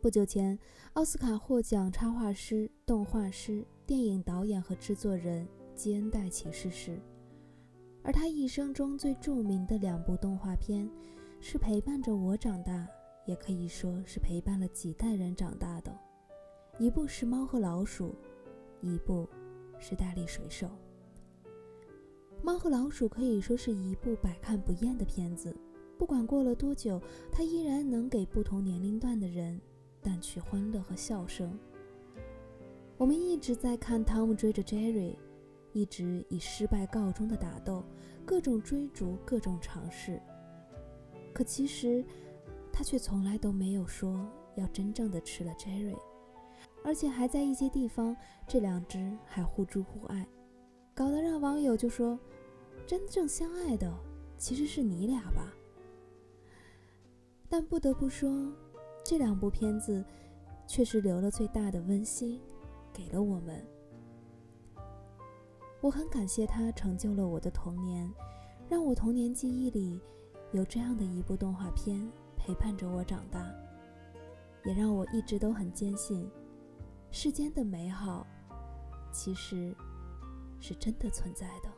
不久前，奥斯卡获奖插画师、动画师、电影导演和制作人基恩·戴奇逝世。而他一生中最著名的两部动画片，是陪伴着我长大，也可以说是陪伴了几代人长大的。一部是《猫和老鼠》，一部是《大力水手》。《猫和老鼠》可以说是一部百看不厌的片子，不管过了多久，它依然能给不同年龄段的人。淡去欢乐和笑声。我们一直在看汤姆追着 Jerry，一直以失败告终的打斗，各种追逐，各种尝试。可其实，他却从来都没有说要真正的吃了 Jerry，而且还在一些地方，这两只还互助互爱，搞得让网友就说：真正相爱的其实是你俩吧？但不得不说。这两部片子确实留了最大的温馨，给了我们。我很感谢它成就了我的童年，让我童年记忆里有这样的一部动画片陪伴着我长大，也让我一直都很坚信，世间的美好其实是真的存在的。